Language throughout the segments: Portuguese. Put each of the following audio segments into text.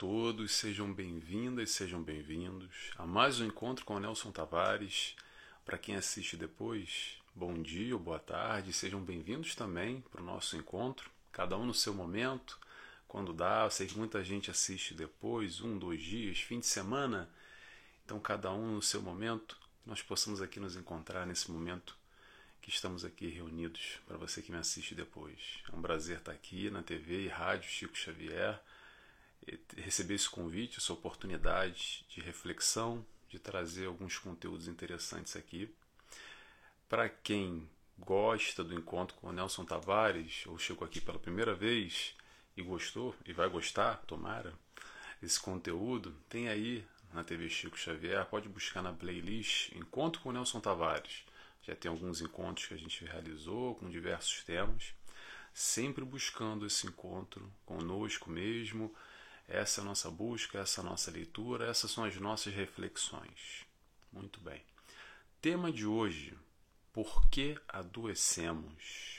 todos, sejam bem-vindas, sejam bem-vindos a mais um encontro com o Nelson Tavares. Para quem assiste depois, bom dia ou boa tarde, sejam bem-vindos também para o nosso encontro, cada um no seu momento, quando dá. Eu sei que muita gente assiste depois, um, dois dias, fim de semana, então cada um no seu momento, nós possamos aqui nos encontrar nesse momento que estamos aqui reunidos para você que me assiste depois. É um prazer estar aqui na TV e rádio Chico Xavier receber esse convite, essa oportunidade de reflexão, de trazer alguns conteúdos interessantes aqui. Para quem gosta do encontro com o Nelson Tavares, ou chegou aqui pela primeira vez e gostou, e vai gostar, tomara, esse conteúdo, tem aí na TV Chico Xavier, pode buscar na playlist Encontro com o Nelson Tavares. Já tem alguns encontros que a gente realizou com diversos temas, sempre buscando esse encontro conosco mesmo, essa é a nossa busca, essa é a nossa leitura, essas são as nossas reflexões. Muito bem. Tema de hoje: Por que adoecemos?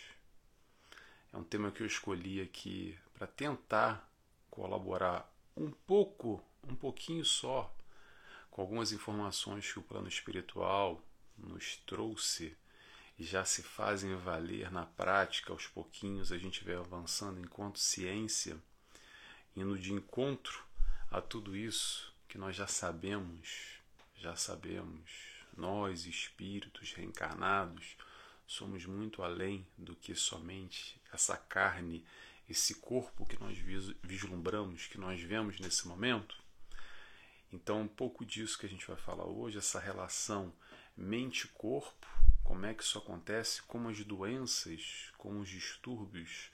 É um tema que eu escolhi aqui para tentar colaborar um pouco, um pouquinho só, com algumas informações que o plano espiritual nos trouxe e já se fazem valer na prática aos pouquinhos, a gente vai avançando enquanto ciência indo de encontro a tudo isso que nós já sabemos, já sabemos, nós, espíritos reencarnados, somos muito além do que somente essa carne, esse corpo que nós vislumbramos, que nós vemos nesse momento. Então, um pouco disso que a gente vai falar hoje, essa relação mente-corpo, como é que isso acontece, como as doenças, como os distúrbios,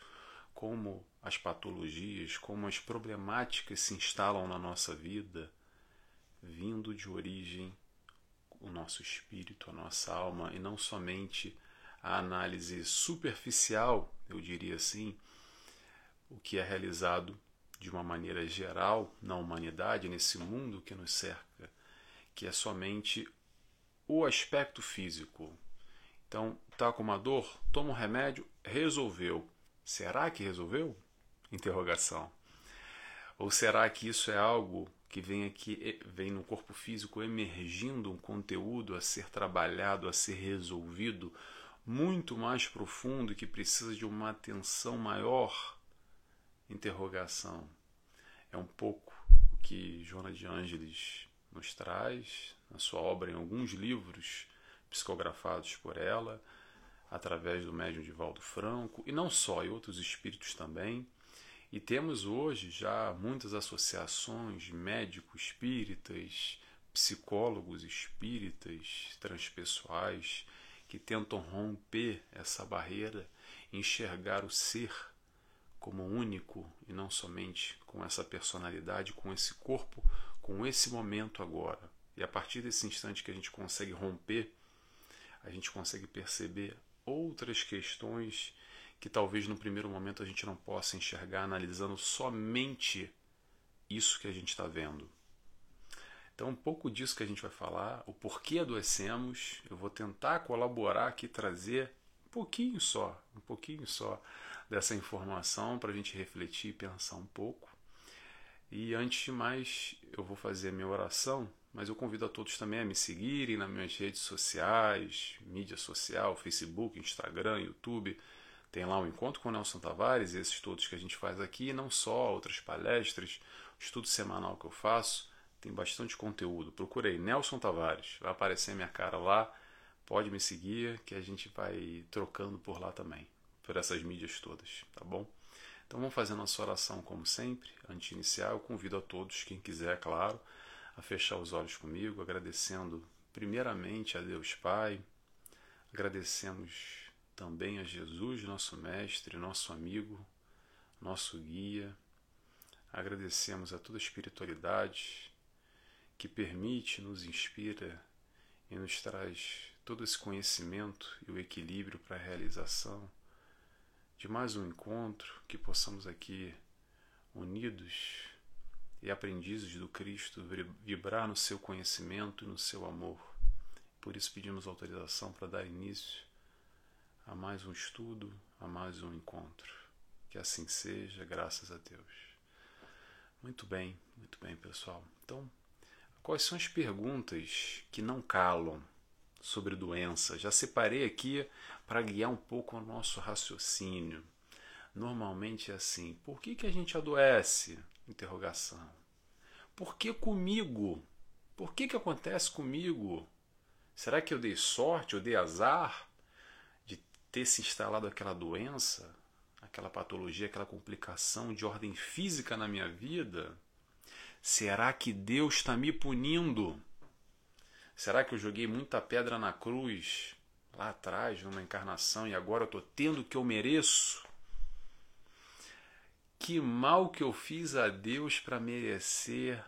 como as patologias, como as problemáticas se instalam na nossa vida, vindo de origem o nosso espírito, a nossa alma, e não somente a análise superficial, eu diria assim, o que é realizado de uma maneira geral na humanidade, nesse mundo que nos cerca, que é somente o aspecto físico. Então, tá com uma dor, toma um remédio, resolveu. Será que resolveu? Interrogação. Ou será que isso é algo que vem aqui, vem no corpo físico emergindo um conteúdo a ser trabalhado, a ser resolvido, muito mais profundo que precisa de uma atenção maior? Interrogação. É um pouco o que Joana de Ângeles nos traz na sua obra em alguns livros psicografados por ela através do médium de Valdo Franco, e não só, e outros espíritos também. E temos hoje já muitas associações médicos espíritas, psicólogos espíritas, transpessoais, que tentam romper essa barreira, enxergar o ser como único e não somente com essa personalidade, com esse corpo, com esse momento agora. E a partir desse instante que a gente consegue romper, a gente consegue perceber outras questões que talvez no primeiro momento a gente não possa enxergar analisando somente isso que a gente está vendo. Então, um pouco disso que a gente vai falar, o porquê adoecemos, eu vou tentar colaborar aqui, trazer um pouquinho só, um pouquinho só dessa informação para a gente refletir e pensar um pouco. E antes de mais, eu vou fazer a minha oração mas eu convido a todos também a me seguirem nas minhas redes sociais, mídia social, Facebook, Instagram, YouTube. Tem lá um Encontro com o Nelson Tavares, esses todos que a gente faz aqui, e não só, outras palestras, estudo semanal que eu faço, tem bastante conteúdo. Procurei Nelson Tavares, vai aparecer minha cara lá, pode me seguir, que a gente vai trocando por lá também, por essas mídias todas, tá bom? Então vamos fazer nossa oração como sempre. Antes de iniciar, eu convido a todos, quem quiser, claro, a fechar os olhos comigo, agradecendo primeiramente a Deus Pai, agradecemos também a Jesus, nosso Mestre, nosso amigo, nosso guia, agradecemos a toda a espiritualidade que permite, nos inspira e nos traz todo esse conhecimento e o equilíbrio para a realização de mais um encontro, que possamos aqui unidos e aprendizes do Cristo vibrar no seu conhecimento e no seu amor. Por isso pedimos autorização para dar início a mais um estudo, a mais um encontro. Que assim seja, graças a Deus. Muito bem, muito bem, pessoal. Então, quais são as perguntas que não calam sobre doença? Já separei aqui para guiar um pouco o nosso raciocínio. Normalmente é assim: por que, que a gente adoece? Interrogação. Por que comigo? Por que, que acontece comigo? Será que eu dei sorte, eu dei azar de ter se instalado aquela doença, aquela patologia, aquela complicação de ordem física na minha vida? Será que Deus está me punindo? Será que eu joguei muita pedra na cruz lá atrás, numa encarnação, e agora eu estou tendo o que eu mereço? Que mal que eu fiz a Deus para merecer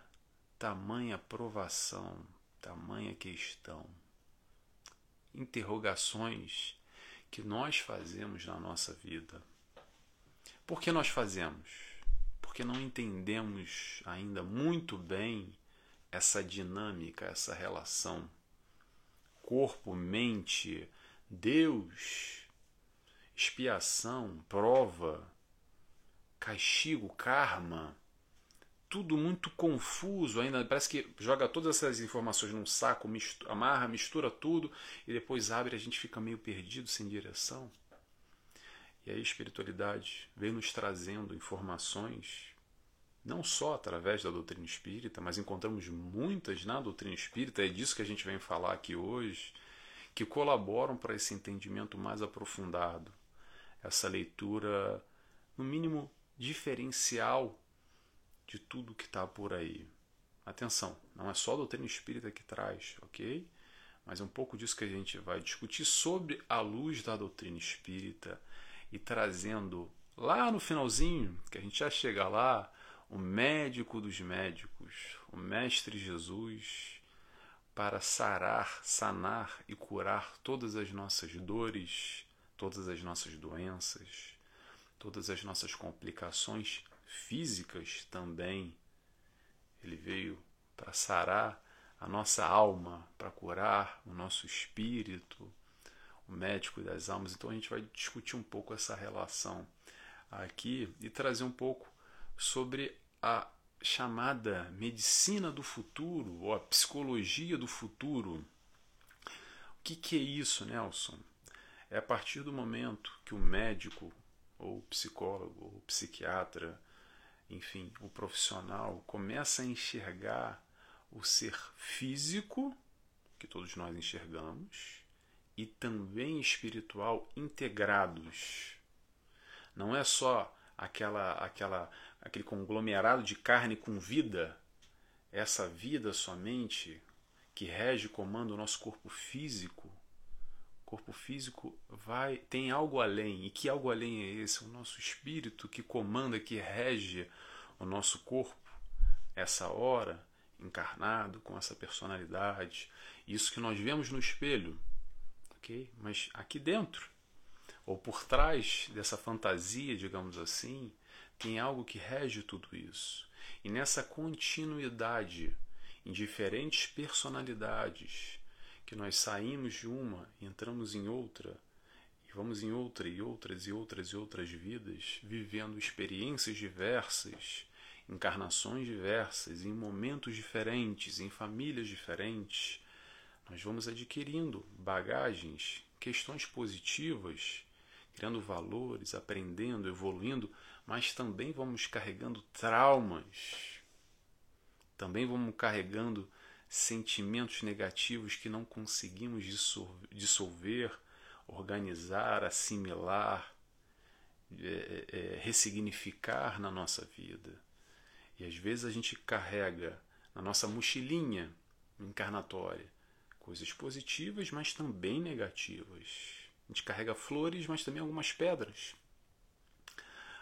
tamanha provação, tamanha questão? Interrogações que nós fazemos na nossa vida. Por que nós fazemos? Porque não entendemos ainda muito bem essa dinâmica, essa relação. Corpo, mente, Deus, expiação, prova, castigo, karma tudo muito confuso ainda. Parece que joga todas essas informações num saco, mistura, amarra, mistura tudo e depois abre a gente fica meio perdido, sem direção. E aí a espiritualidade vem nos trazendo informações, não só através da doutrina espírita, mas encontramos muitas na doutrina espírita, é disso que a gente vem falar aqui hoje, que colaboram para esse entendimento mais aprofundado, essa leitura, no mínimo, diferencial de tudo que está por aí. Atenção, não é só a doutrina espírita que traz, ok? Mas é um pouco disso que a gente vai discutir sobre a luz da doutrina espírita e trazendo lá no finalzinho, que a gente já chega lá, o médico dos médicos, o Mestre Jesus, para sarar, sanar e curar todas as nossas dores, todas as nossas doenças, todas as nossas complicações físicas também. Ele veio para sarar a nossa alma, para curar o nosso espírito, o médico das almas. Então a gente vai discutir um pouco essa relação aqui e trazer um pouco sobre a chamada medicina do futuro ou a psicologia do futuro. O que, que é isso, Nelson? É a partir do momento que o médico, ou psicólogo, ou psiquiatra, enfim, o profissional começa a enxergar o ser físico, que todos nós enxergamos, e também espiritual integrados. Não é só aquela aquela aquele conglomerado de carne com vida, essa vida somente que rege e comanda o nosso corpo físico. Corpo físico vai tem algo além. E que algo além é esse? O nosso espírito que comanda, que rege o nosso corpo, essa hora, encarnado, com essa personalidade, isso que nós vemos no espelho, ok? Mas aqui dentro, ou por trás dessa fantasia, digamos assim, tem algo que rege tudo isso. E nessa continuidade, em diferentes personalidades, que nós saímos de uma entramos em outra, e vamos em outra e outras e outras e outras vidas, vivendo experiências diversas, encarnações diversas, em momentos diferentes, em famílias diferentes, nós vamos adquirindo bagagens, questões positivas, criando valores, aprendendo, evoluindo, mas também vamos carregando traumas, também vamos carregando sentimentos negativos que não conseguimos dissolver, organizar, assimilar, é, é, ressignificar na nossa vida. E às vezes a gente carrega na nossa mochilinha encarnatória coisas positivas, mas também negativas. A gente carrega flores, mas também algumas pedras.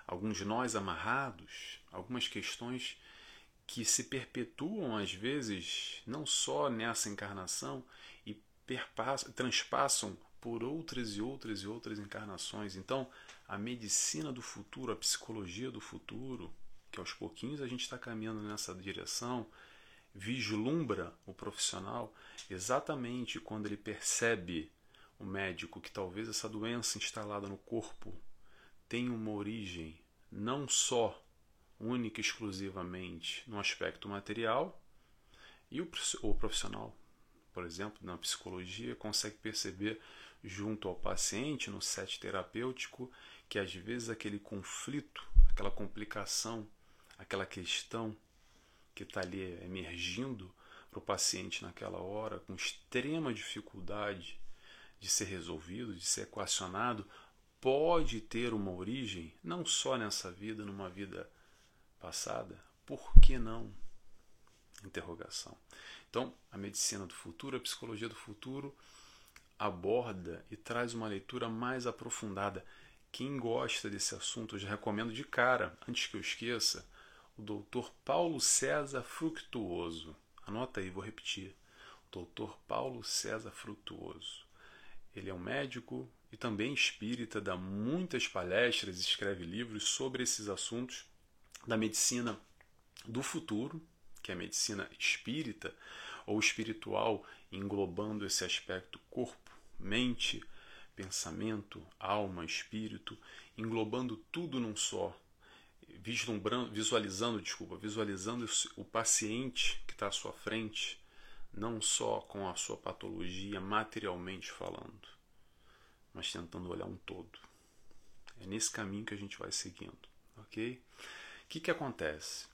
Alguns nós amarrados, algumas questões que se perpetuam às vezes não só nessa encarnação e transpassam por outras e outras e outras encarnações. Então, a medicina do futuro, a psicologia do futuro, que aos pouquinhos a gente está caminhando nessa direção, vislumbra o profissional exatamente quando ele percebe o médico que talvez essa doença instalada no corpo tenha uma origem não só única e exclusivamente no aspecto material, e o, profissional, por exemplo, na psicologia, consegue perceber junto ao paciente, no set terapêutico, que às vezes aquele conflito, aquela complicação, aquela questão que está ali emergindo para o paciente naquela hora, com extrema dificuldade de ser resolvido, de ser equacionado, pode ter uma origem não só nessa vida, numa vida passada. Por que não? Interrogação. Então, a medicina do futuro, a psicologia do futuro aborda e traz uma leitura mais aprofundada. Quem gosta desse assunto, eu já recomendo de cara, antes que eu esqueça, o Dr. Paulo César Fructuoso. Anota aí, vou repetir. Dr. Paulo César Fructuoso. Ele é um médico e também espírita, dá muitas palestras, escreve livros sobre esses assuntos da medicina do futuro, que é a medicina espírita ou espiritual, englobando esse aspecto corpo, mente, pensamento, alma, espírito, englobando tudo num só, vislumbrando, visualizando, desculpa, visualizando o paciente que está à sua frente, não só com a sua patologia materialmente falando, mas tentando olhar um todo. É nesse caminho que a gente vai seguindo, ok? O que, que acontece?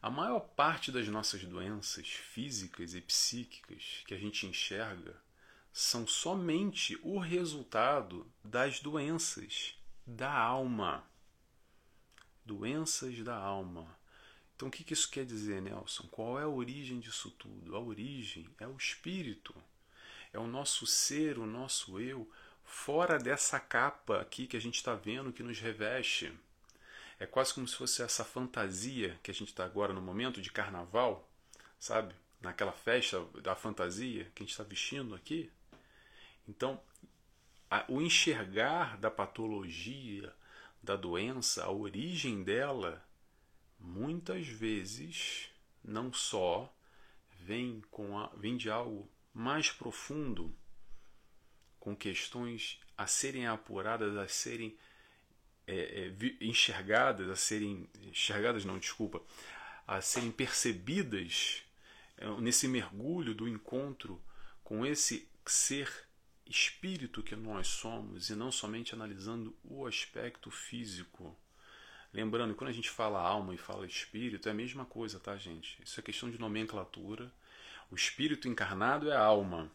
A maior parte das nossas doenças físicas e psíquicas que a gente enxerga são somente o resultado das doenças da alma. Doenças da alma. Então, o que, que isso quer dizer, Nelson? Qual é a origem disso tudo? A origem é o espírito, é o nosso ser, o nosso eu, fora dessa capa aqui que a gente está vendo que nos reveste. É quase como se fosse essa fantasia que a gente está agora no momento de carnaval, sabe? Naquela festa da fantasia que a gente está vestindo aqui. Então, a, o enxergar da patologia, da doença, a origem dela, muitas vezes não só vem, com a, vem de algo mais profundo, com questões a serem apuradas, a serem é, é, enxergadas, a serem enxergadas não, desculpa, a serem percebidas é, nesse mergulho do encontro com esse ser espírito que nós somos e não somente analisando o aspecto físico. Lembrando, quando a gente fala alma e fala espírito, é a mesma coisa, tá, gente? Isso é questão de nomenclatura. O espírito encarnado é a alma.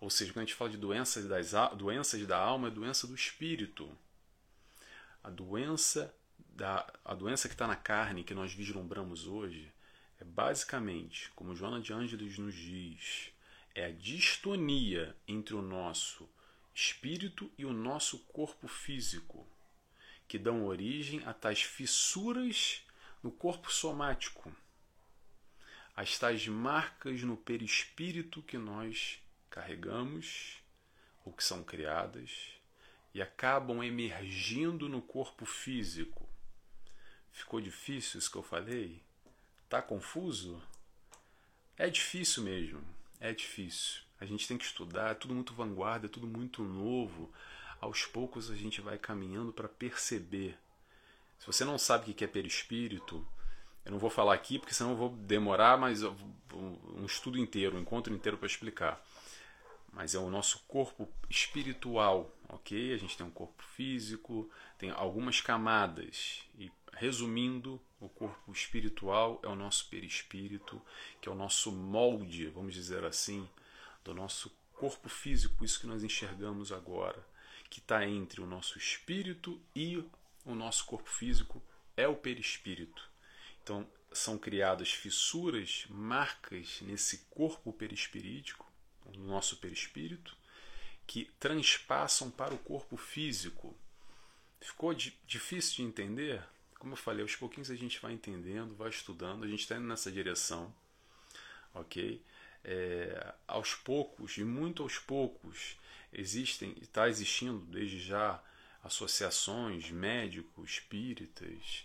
Ou seja, quando a gente fala de doenças, das, doenças da alma, é doença do espírito a doença da a doença que está na carne que nós vislumbramos hoje é basicamente, como Joana de Ângeles nos diz, é a distonia entre o nosso espírito e o nosso corpo físico, que dão origem a tais fissuras no corpo somático, as tais marcas no perispírito que nós carregamos ou que são criadas e acabam emergindo no corpo físico. Ficou difícil isso que eu falei? Tá confuso? É difícil mesmo, é difícil. A gente tem que estudar, é tudo muito vanguarda, é tudo muito novo. Aos poucos a gente vai caminhando para perceber. Se você não sabe o que é perispírito, eu não vou falar aqui porque senão eu vou demorar mais um estudo inteiro, um encontro inteiro para explicar mas é o nosso corpo espiritual, ok? A gente tem um corpo físico, tem algumas camadas. E resumindo, o corpo espiritual é o nosso perispírito, que é o nosso molde, vamos dizer assim, do nosso corpo físico, isso que nós enxergamos agora, que está entre o nosso espírito e o nosso corpo físico, é o perispírito. Então, são criadas fissuras, marcas nesse corpo perispirítico no nosso perispírito, que transpassam para o corpo físico. Ficou difícil de entender? Como eu falei, aos pouquinhos a gente vai entendendo, vai estudando, a gente está indo nessa direção, ok? É, aos poucos, e muito aos poucos, existem, está existindo desde já associações, médicos, espíritas,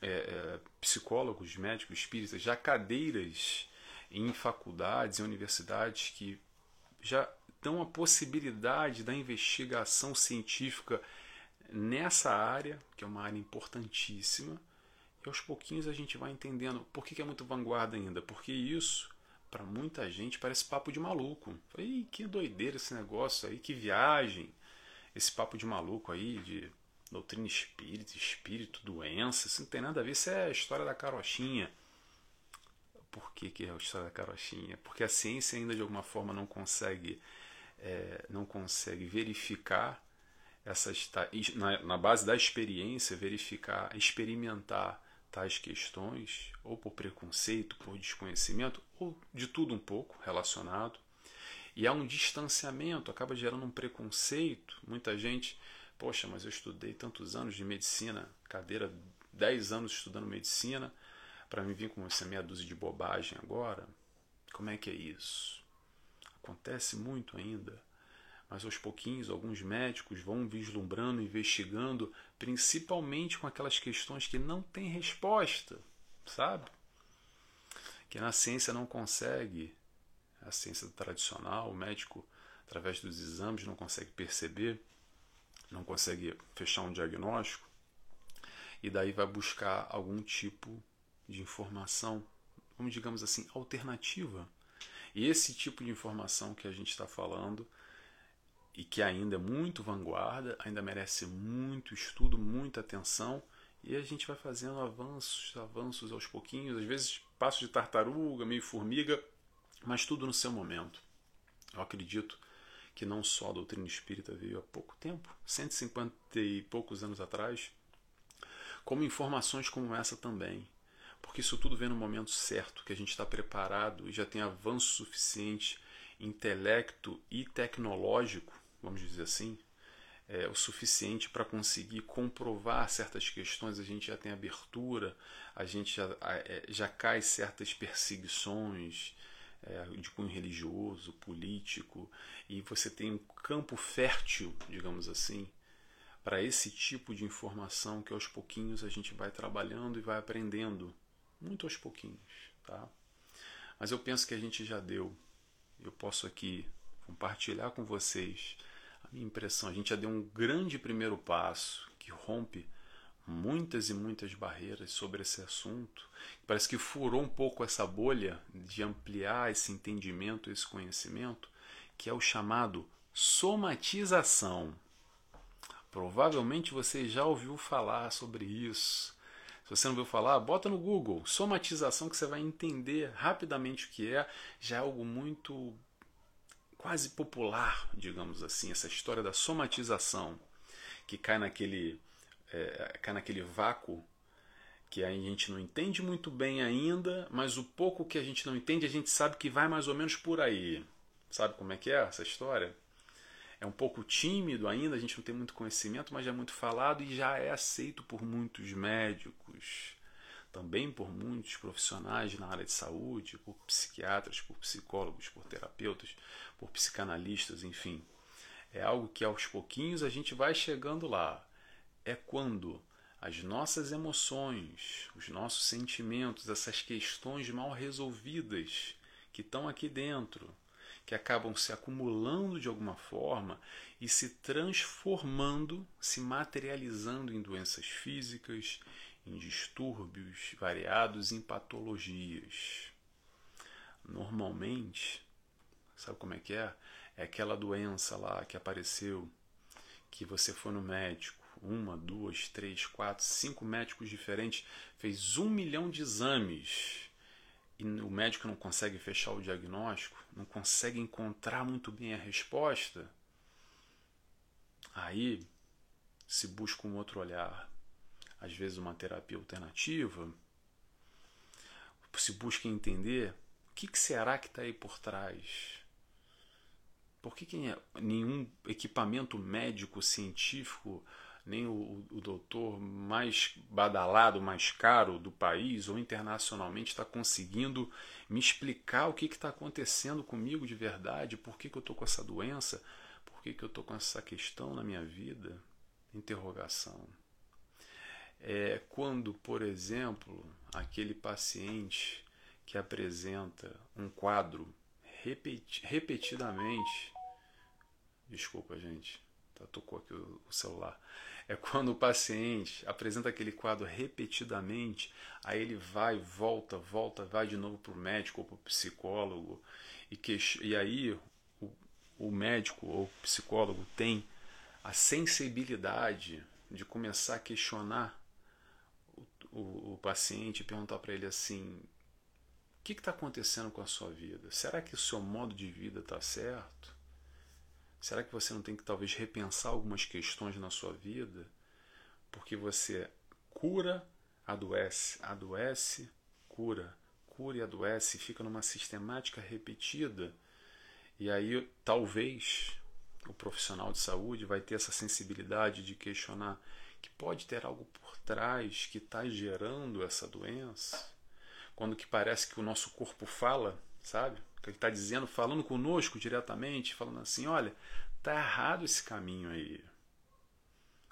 é, é, psicólogos, médicos, espíritas, já cadeiras em faculdades e universidades que já dão a possibilidade da investigação científica nessa área, que é uma área importantíssima, E aos pouquinhos a gente vai entendendo por que, é muito vanguarda ainda. Porque isso, para muita gente, parece papo de maluco. Ih, que doideira esse negócio aí, que viagem. Esse papo de maluco aí, de doutrina espírita, espírito, doença, isso não tem nada a ver. Isso é a história da carochinha. Por que, que é a história da carochinha? Porque a ciência ainda de alguma forma não consegue, é, não consegue verificar essas na, na base da experiência, verificar, experimentar tais questões, ou por preconceito, por desconhecimento, ou de tudo um pouco relacionado. E há um distanciamento, acaba gerando um preconceito. Muita gente, poxa, mas eu estudei tantos anos de medicina, cadeira 10 anos estudando medicina, para me vir com essa meia dúzia de bobagem agora? Como é que é isso? Acontece muito ainda mas aos pouquinhos alguns médicos vão vislumbrando, investigando, principalmente com aquelas questões que não têm resposta, sabe? Que na ciência não consegue, a ciência tradicional, o médico, através dos exames, não consegue perceber, não consegue fechar um diagnóstico, e daí vai buscar algum tipo de informação, vamos digamos assim, alternativa. E esse tipo de informação que a gente está falando e que ainda é muito vanguarda, ainda merece muito estudo, muita atenção, e a gente vai fazendo avanços, avanços aos pouquinhos, às vezes passo de tartaruga, meio formiga, mas tudo no seu momento. Eu acredito que não só a doutrina espírita veio há pouco tempo, 150 e poucos anos atrás, como informações como essa também. Porque isso tudo vem no momento certo, que a gente está preparado e já tem avanço suficiente, intelecto e tecnológico vamos dizer assim, é, o suficiente para conseguir comprovar certas questões, a gente já tem abertura, a gente já, é, já cai certas perseguições é, de cunho religioso, político, e você tem um campo fértil, digamos assim, para esse tipo de informação que aos pouquinhos a gente vai trabalhando e vai aprendendo, muito aos pouquinhos, tá? Mas eu penso que a gente já deu. Eu posso aqui compartilhar com vocês minha impressão, a gente já deu um grande primeiro passo que rompe muitas e muitas barreiras sobre esse assunto. Parece que furou um pouco essa bolha de ampliar esse entendimento, esse conhecimento, que é o chamado somatização. Provavelmente você já ouviu falar sobre isso. Você não ouviu falar, bota no Google somatização que você vai entender rapidamente o que é. Já é algo muito quase popular, digamos assim, essa história da somatização, que cai naquele, é, cai naquele vácuo que a gente não entende muito bem ainda, mas o pouco que a gente não entende, a gente sabe que vai mais ou menos por aí. Sabe como é que é essa história? É um pouco tímido ainda, a gente não tem muito conhecimento, mas já é muito falado e já é aceito por muitos médicos, também por muitos profissionais na área de saúde, por psiquiatras, por psicólogos, por terapeutas, por psicanalistas, enfim. É algo que aos pouquinhos a gente vai chegando lá. É quando as nossas emoções, os nossos sentimentos, essas questões mal resolvidas que estão aqui dentro, que acabam se acumulando de alguma forma e se transformando, se materializando em doenças físicas, em distúrbios variados, em patologias. Normalmente, sabe como é que é? É aquela doença lá que apareceu, que você foi no médico, uma, duas, três, quatro, cinco médicos diferentes, fez um milhão de exames e o médico não consegue fechar o diagnóstico, não consegue encontrar muito bem a resposta, aí se busca um outro olhar, às vezes uma terapia alternativa, se busca entender o que, que será que está aí por trás. Por que, que nenhum equipamento médico científico, nem o, o doutor mais badalado, mais caro do país ou internacionalmente está conseguindo me explicar o que está acontecendo comigo de verdade, por que, que eu estou com essa doença, por que, que eu estou com essa questão na minha vida? Interrogação é quando, por exemplo, aquele paciente que apresenta um quadro repeti repetidamente, desculpa gente, tá, tocou aqui o, o celular, é quando o paciente apresenta aquele quadro repetidamente, aí ele vai, volta, volta, vai de novo para o médico ou para o psicólogo, e, que, e aí o, o médico ou o psicólogo tem a sensibilidade de começar a questionar o, o, o paciente e perguntar para ele assim: o que está acontecendo com a sua vida? Será que o seu modo de vida está certo? Será que você não tem que talvez repensar algumas questões na sua vida? Porque você cura, adoece, adoece, cura, cura e adoece, fica numa sistemática repetida. E aí talvez o profissional de saúde vai ter essa sensibilidade de questionar que pode ter algo por trás que está gerando essa doença, quando que parece que o nosso corpo fala, sabe? Que ele está dizendo, falando conosco diretamente, falando assim, olha, tá errado esse caminho aí.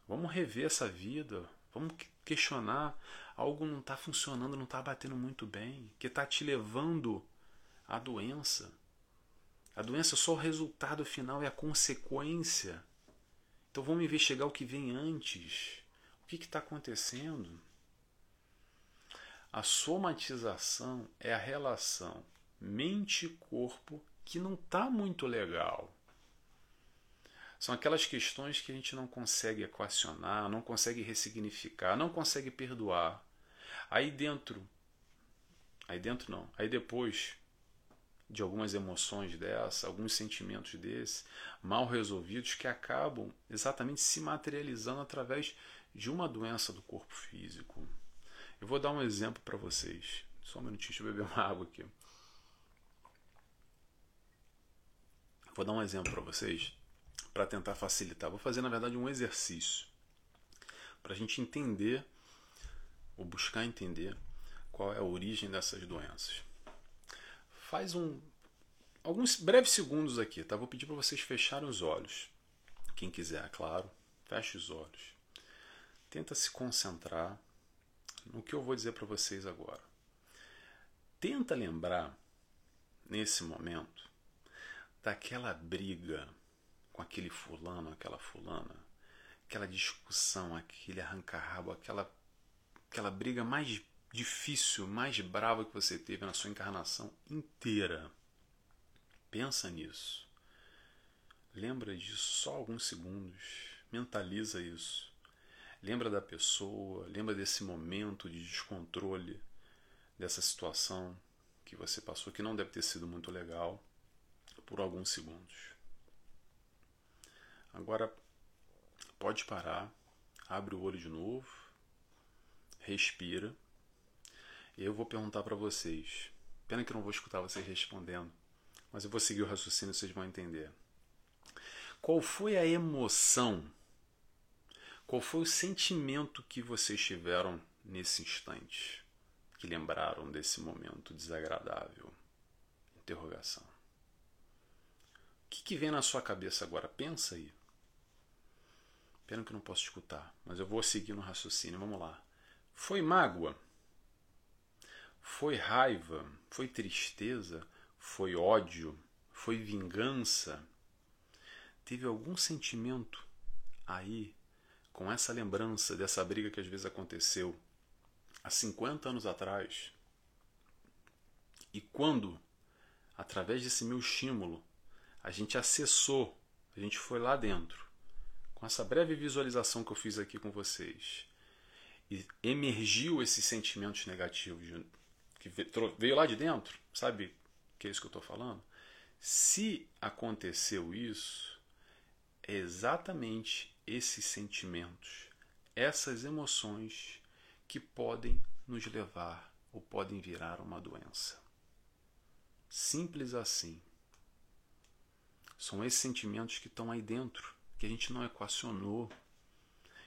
Vamos rever essa vida, vamos questionar. Algo não está funcionando, não está batendo muito bem, que está te levando à doença. A doença é só o resultado final, é a consequência. Então vamos investigar o que vem antes. O que está acontecendo? A somatização é a relação mente-corpo que não está muito legal. São aquelas questões que a gente não consegue equacionar, não consegue ressignificar, não consegue perdoar. Aí dentro, aí dentro não, aí depois de algumas emoções dessa, alguns sentimentos desse, mal resolvidos, que acabam exatamente se materializando através de uma doença do corpo físico. Eu vou dar um exemplo para vocês. Só um minutinho, deixa eu beber uma água aqui. Vou dar um exemplo para vocês para tentar facilitar. Vou fazer, na verdade, um exercício para a gente entender ou buscar entender qual é a origem dessas doenças faz um alguns breves segundos aqui, tá? Vou pedir para vocês fecharem os olhos. Quem quiser, claro, feche os olhos. Tenta se concentrar no que eu vou dizer para vocês agora. Tenta lembrar nesse momento daquela briga com aquele fulano, aquela fulana, aquela discussão, aquele arranca-rabo, aquela aquela briga mais difícil, mais brava que você teve na sua encarnação inteira. Pensa nisso. Lembra disso só alguns segundos. Mentaliza isso. Lembra da pessoa, lembra desse momento de descontrole, dessa situação que você passou, que não deve ter sido muito legal, por alguns segundos. Agora, pode parar, abre o olho de novo, respira eu vou perguntar para vocês. Pena que eu não vou escutar vocês respondendo, mas eu vou seguir o raciocínio, vocês vão entender. Qual foi a emoção? Qual foi o sentimento que vocês tiveram nesse instante? Que lembraram desse momento desagradável? Interrogação. Que, que vem na sua cabeça agora? Pensa aí. Pena que eu não posso escutar, mas eu vou seguir no raciocínio. Vamos lá. Foi mágoa? Foi raiva? Foi tristeza? Foi ódio? Foi vingança? Teve algum sentimento aí com essa lembrança dessa briga que às vezes aconteceu há 50 anos atrás? E quando, através desse meu estímulo, a gente acessou, a gente foi lá dentro, com essa breve visualização que eu fiz aqui com vocês, e emergiu esses sentimentos negativos que veio lá de dentro, sabe que é isso que eu estou falando? Se aconteceu isso, é exatamente esses sentimentos, essas emoções que podem nos levar ou podem virar uma doença. Simples assim. São esses sentimentos que estão aí dentro, que a gente não equacionou,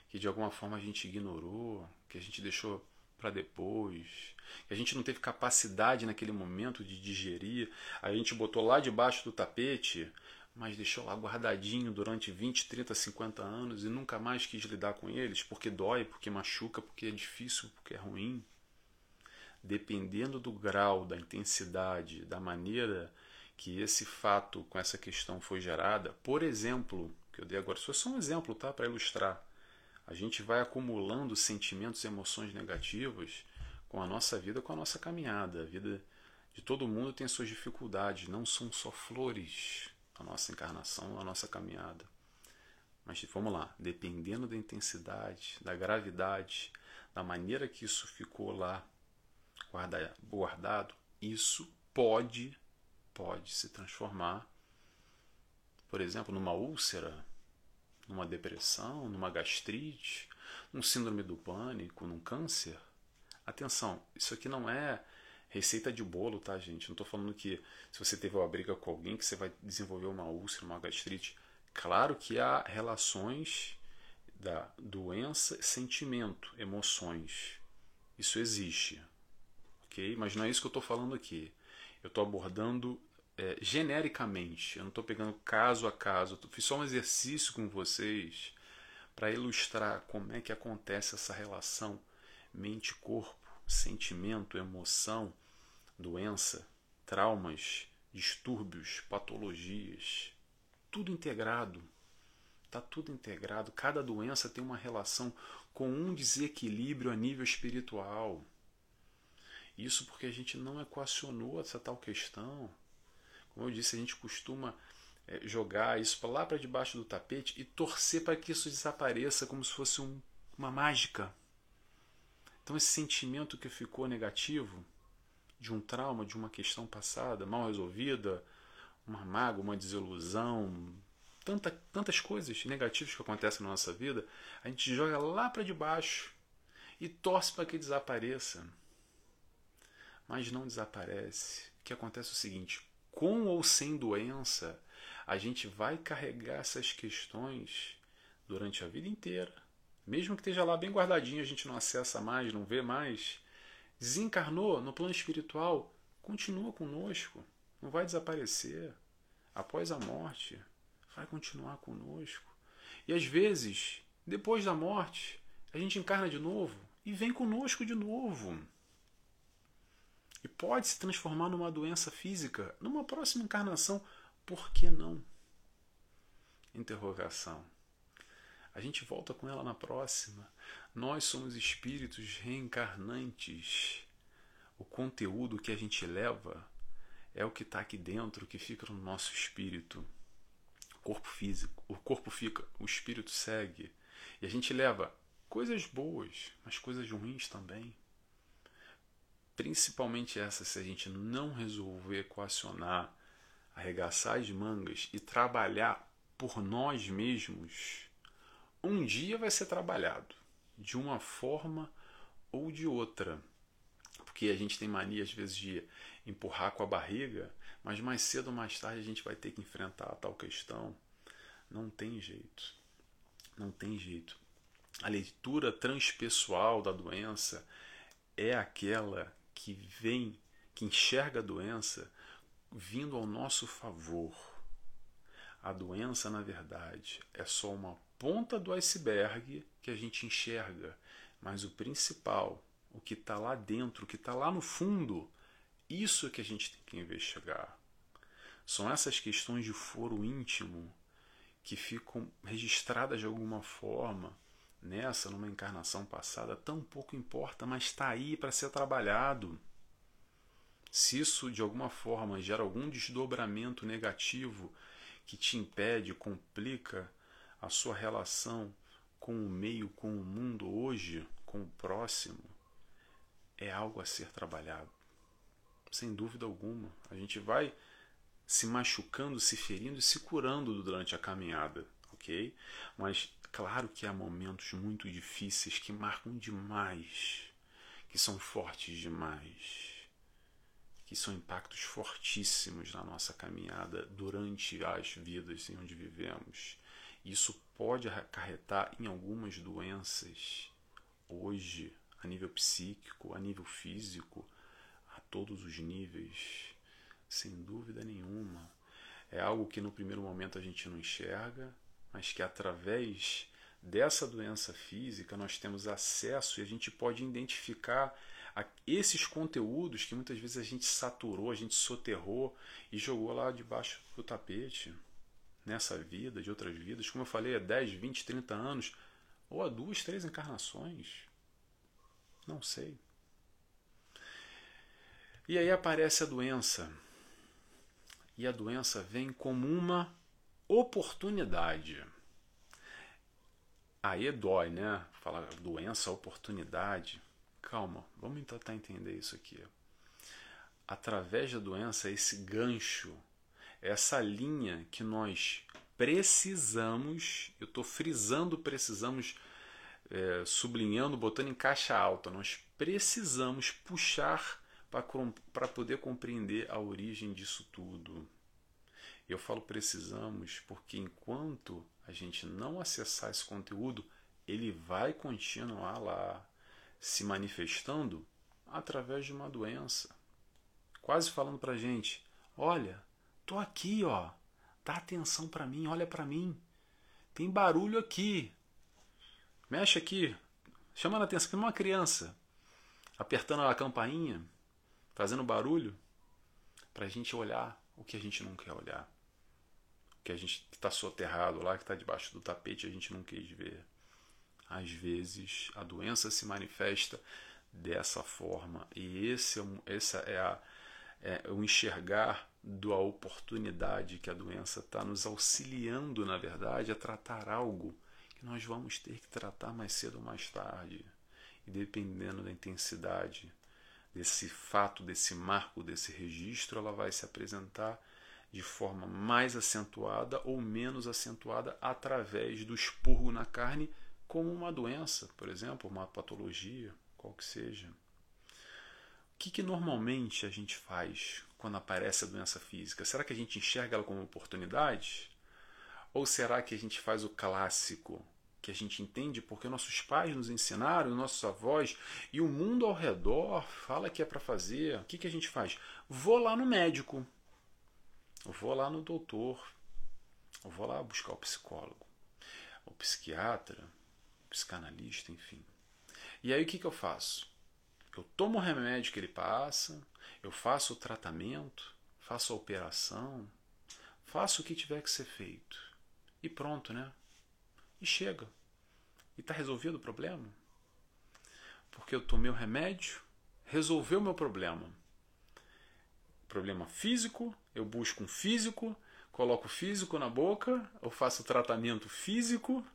que de alguma forma a gente ignorou, que a gente deixou para depois, que a gente não teve capacidade naquele momento de digerir, a gente botou lá debaixo do tapete, mas deixou lá guardadinho durante 20, 30, 50 anos e nunca mais quis lidar com eles, porque dói, porque machuca, porque é difícil, porque é ruim. Dependendo do grau, da intensidade, da maneira que esse fato com essa questão foi gerada, por exemplo, que eu dei agora, isso é só um exemplo, tá, para ilustrar A gente vai acumulando sentimentos e emoções negativas com a nossa vida, com a nossa caminhada. A vida de todo mundo tem suas dificuldades, não são só flores a nossa encarnação, a nossa caminhada. Mas vamos lá, dependendo da intensidade, da gravidade, da maneira que isso ficou lá guardado, isso pode, pode se transformar, por exemplo, numa úlcera, numa depressão, numa gastrite, num síndrome do pânico, num câncer. Atenção, isso aqui não é receita de bolo, tá, gente? Não estou falando que se você teve uma briga com alguém que você vai desenvolver uma úlcera, uma gastrite. Claro que há relações da doença, sentimento, emoções. Isso existe, ok? Mas não é isso que eu estou falando aqui. Eu estou abordando é, genericamente. Eu não estou pegando caso a caso. Eu fiz só um exercício com vocês para ilustrar como é que acontece essa relação mente-corpo, sentimento, emoção, doença, traumas, distúrbios, patologias, tudo integrado. Está tudo integrado. Cada doença tem uma relação com um desequilíbrio a nível espiritual. Isso porque a gente não equacionou essa tal questão. Como eu disse, a gente costuma é, jogar isso lá para debaixo do tapete e torcer para que isso desapareça como se fosse um, uma mágica. Então, esse sentimento que ficou negativo, de um trauma, de uma questão passada mal resolvida, uma mágoa, uma desilusão, tanta, tantas coisas negativas que acontecem na nossa vida, a gente joga lá para debaixo e torce para que desapareça. Mas não desaparece. O que acontece é o seguinte: com ou sem doença, a gente vai carregar essas questões durante a vida inteira. Mesmo que esteja lá bem guardadinho, a gente não acessa mais, não vê mais. Desencarnou no plano espiritual, continua conosco, não vai desaparecer. Após a morte, vai continuar conosco. E às vezes, depois da morte, a gente encarna de novo e vem conosco de novo e pode se transformar numa doença física numa próxima encarnação. Por que não? Interrogação. A gente volta com ela na próxima. Nós somos espíritos reencarnantes. O conteúdo que a gente leva é o que está aqui dentro, que fica no nosso espírito. O corpo físico, o corpo fica, o espírito segue. E a gente leva coisas boas, mas coisas ruins também principalmente essa, se a gente não resolver equacionar, arregaçar as mangas e trabalhar por nós mesmos, um dia vai ser trabalhado de uma forma ou de outra. Porque a gente tem mania às vezes de empurrar com a barriga, mas mais cedo ou mais tarde a gente vai ter que enfrentar a tal questão. Não tem jeito. Não tem jeito. A leitura transpessoal da doença é aquela que vem, que enxerga a doença vindo ao nosso favor. A doença, na verdade, é só uma ponta do iceberg que a gente enxerga, mas o principal, o que está lá dentro, o que está lá no fundo, isso é que a gente tem que investigar. São essas questões de foro íntimo que ficam registradas de alguma forma nessa, numa encarnação passada, tão pouco importa, mas está aí para ser trabalhado. Se isso de alguma forma gera algum desdobramento negativo que te impede, complica a sua relação com o meio, com o mundo hoje, com o próximo, é algo a ser trabalhado. Sem dúvida alguma. A gente vai se machucando, se ferindo e se curando durante a caminhada, ok? Mas Claro que há momentos muito difíceis que marcam demais, que são fortes demais, que são impactos fortíssimos na nossa caminhada durante as vidas em onde vivemos. Isso pode acarretar em algumas doenças hoje, a nível psíquico, a nível físico, a todos os níveis, sem dúvida nenhuma. É algo que no primeiro momento a gente não enxerga, mas que através dessa doença física nós temos acesso e a gente pode identificar esses conteúdos que muitas vezes a gente saturou, a gente soterrou e jogou lá debaixo do tapete nessa vida, de outras vidas. Como eu falei, há 10, 20, 30 anos, Ou a duas, três encarnações. Não sei. E aí aparece a doença. E a doença vem como uma oportunidade. Aí dói, né? Falar doença, oportunidade. Calma, vamos tentar entender isso aqui. Através da doença, esse gancho, essa linha que nós precisamos, eu estou frisando, precisamos, é, sublinhando, botando em caixa alta, nós precisamos puxar para poder compreender a origem disso tudo. Eu falo precisamos porque enquanto a gente não acessar esse conteúdo, ele vai continuar lá se manifestando através de uma doença. Quase falando para a gente: olha, tô aqui, ó, dá atenção para mim, olha para mim, tem barulho aqui, mexe aqui, chamando a atenção, como uma criança apertando a campainha fazendo barulho para a gente olhar o que a gente não quer olhar. Que a gente está soterrado lá, que está debaixo do tapete, a gente não quis ver. Às vezes a doença se manifesta dessa forma e esse é, é, a, é o enxergar da oportunidade que a doença está nos auxiliando, na verdade, a tratar algo que nós vamos ter que tratar mais cedo ou mais tarde. E dependendo da intensidade desse fato, desse marco, desse registro, ela vai se apresentar de forma mais acentuada ou menos acentuada através do expurgo na carne, como uma doença, por exemplo, uma patologia, qual que seja. O que, que normalmente a gente faz quando aparece a doença física? Será que a gente enxerga ela como oportunidade? Ou será que a gente faz o clássico? que a gente entende porque nossos pais nos ensinaram, nossos avós e o mundo ao redor fala que é para fazer. O que, que a gente faz? Vou lá no médico, vou lá no doutor, vou lá buscar o psicólogo, o psiquiatra, o psicanalista, enfim. E aí o que, que eu faço? Eu tomo o remédio que ele passa, eu faço o tratamento, faço a operação, faço o que tiver que ser feito. E pronto, né? e chega. E está resolvido o problema? Porque eu tomei o remédio, resolveu o meu problema. Problema físico, eu busco um físico, coloco o físico na boca, eu faço tratamento físico,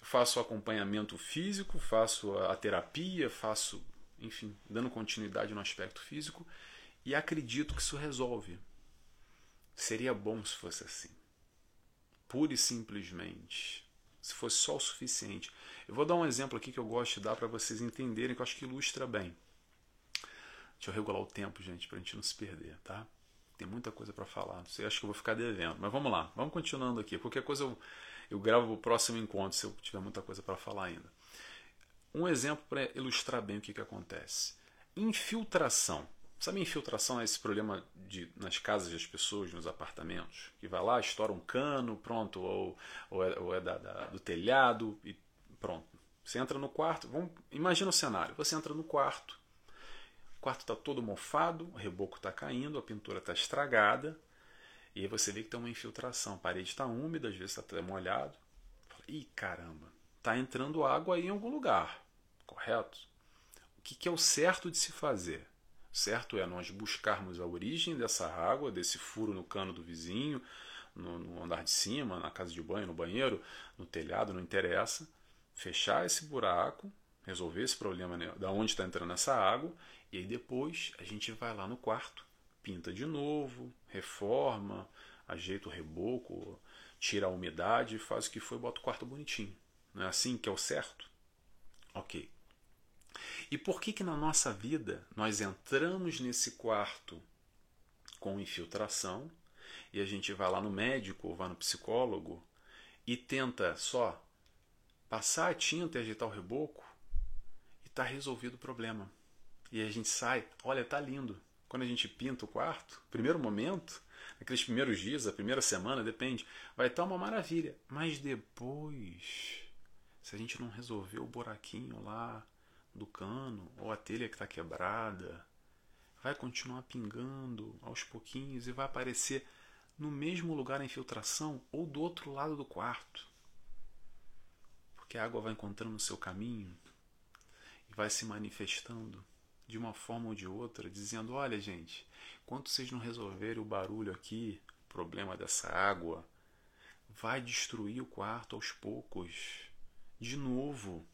faço acompanhamento físico, faço a terapia, faço, enfim, dando continuidade no aspecto físico e acredito que isso resolve. Seria bom se fosse assim pura e simplesmente. Se fosse só o suficiente. Eu vou dar um exemplo aqui que eu gosto de dar para vocês entenderem, que eu acho que ilustra bem. Deixa eu regular o tempo, gente, para a gente não se perder, tá? Tem muita coisa para falar. Não sei, acho que eu vou ficar devendo. Mas vamos lá, vamos continuando aqui. Qualquer coisa eu, eu gravo o próximo encontro, se eu tiver muita coisa para falar ainda. Um exemplo para ilustrar bem o que, que acontece. Infiltração. Sabe infiltração é esse problema de, nas casas das pessoas, nos apartamentos? Que vai lá, estoura um cano, pronto, ou, ou é, ou é da, da, do telhado e pronto. Você entra no quarto, vamos, imagina o cenário, você entra no quarto, o quarto está todo mofado, o reboco está caindo, a pintura está estragada, e aí você vê que tem uma infiltração, a parede está úmida, às vezes está molhado. Ih, caramba, está entrando água aí em algum lugar, correto? O que, que é o certo de se fazer? certo é nós buscarmos a origem dessa água, desse furo no cano do vizinho, no, no, andar de cima, na casa de banho, no banheiro, no telhado, não interessa, fechar esse buraco, resolver esse problema né, da onde está entrando essa água, e aí depois a gente vai lá no quarto, pinta de novo, reforma, ajeita o reboco, tira a umidade, faz o que foi bota o quarto bonitinho. Não é assim que é o certo? Ok. E por que que na nossa vida nós entramos nesse quarto com infiltração e a gente vai lá no médico ou vai no psicólogo e tenta só passar a tinta e ajeitar o reboco e está resolvido o problema. E a gente sai, olha, tá lindo. Quando a gente pinta o quarto, primeiro momento, naqueles primeiros dias, a primeira semana, depende, vai estar tá uma maravilha. Mas depois, se a gente não resolver o buraquinho lá, do cano ou a telha que está quebrada, vai continuar pingando aos pouquinhos e vai aparecer no mesmo lugar a infiltração ou do outro lado do quarto. Porque a água vai encontrando o seu caminho e vai se manifestando de uma forma ou de outra, dizendo: olha, gente, enquanto vocês não resolverem o barulho aqui, o problema dessa água, vai destruir o quarto aos poucos, de novo.